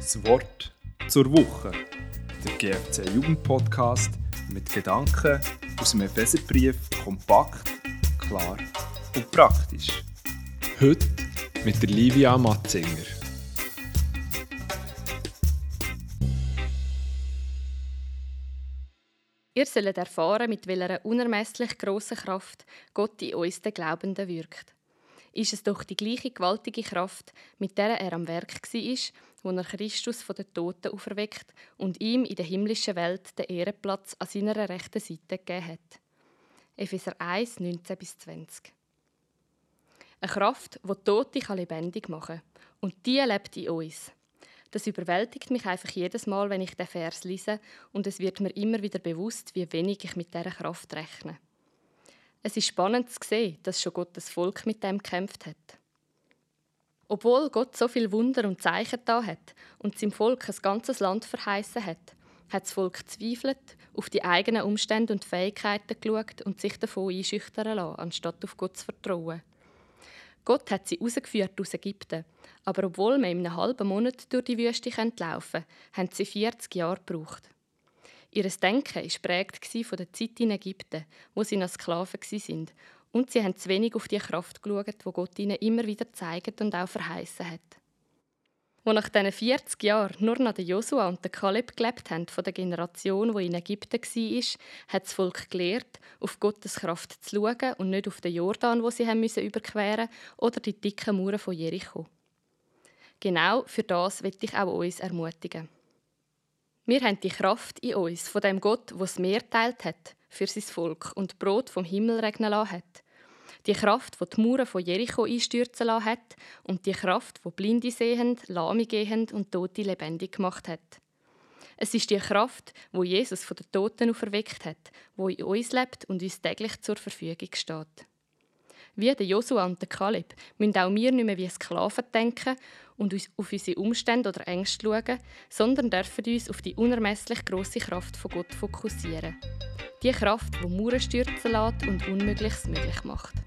Das Wort zur Woche. Der GFC Jugendpodcast mit Gedanken aus dem Epheserbrief kompakt, klar und praktisch. Heute mit der Livia Matzinger. Ihr sollt erfahren, mit welcher unermesslich grossen Kraft Gott in uns den Glaubenden wirkt. Ist es doch die gleiche gewaltige Kraft, mit der er am Werk war, wo er Christus von den Toten auferweckt und ihm in der himmlischen Welt den Ehrenplatz an seiner rechten Seite gegeben hat. Epheser 1, 19 20. Eine Kraft, die Tote lebendig machen kann. Und die lebt in uns. Das überwältigt mich einfach jedes Mal, wenn ich den Vers lese, und es wird mir immer wieder bewusst, wie wenig ich mit dieser Kraft rechne. Es ist spannend zu sehen, dass schon Gottes Volk mit dem gekämpft hat. Obwohl Gott so viel Wunder und Zeichen da hat und seinem Volk ein ganzes Land verheißen hat, hat das Volk zweifelt, auf die eigenen Umstände und Fähigkeiten geschaut und sich davon einschüchtern lassen, anstatt auf Gott zu vertrauen. Gott hat sie rausgeführt aus Ägypten, aber obwohl man in einem halben Monat durch die Wüste laufen konnte, haben sie 40 Jahre gebraucht. Ihr Denken war geprägt von der Zeit in Ägypten, wo sie noch Sklaven waren. Und sie haben zu wenig auf die Kraft geschaut, die Gott ihnen immer wieder zeigt und auch verheißen hat. Wo nach diesen 40 Jahren nur noch der Josua und der Kaleb gelebt haben, von der Generation, die in Ägypten war, hat das Volk gelernt, auf Gottes Kraft zu schauen und nicht auf den Jordan, wo sie haben müssen überqueren oder die dicken Mauern von Jericho. Genau für das will ich auch uns ermutigen. Wir haben die Kraft in uns, von dem Gott, der das Meer teilt hat für sein Volk und Brot vom Himmel regnen lassen hat. Die Kraft, die die Mauern von Jericho einstürzen lassen hat und die Kraft, die Blinde sehend, Lahme gehend und Tote lebendig gemacht hat. Es ist die Kraft, wo Jesus von den Toten auferweckt hat, wo in uns lebt und uns täglich zur Verfügung steht. Wie der Josua und der Kaleb müssen auch wir nicht mehr wie Sklaven denken und uns auf unsere Umstände oder Ängste schauen, sondern dürfen uns auf die unermesslich große Kraft von Gott fokussieren. Die Kraft, die Mauern stürzen lässt und Unmögliches möglich macht.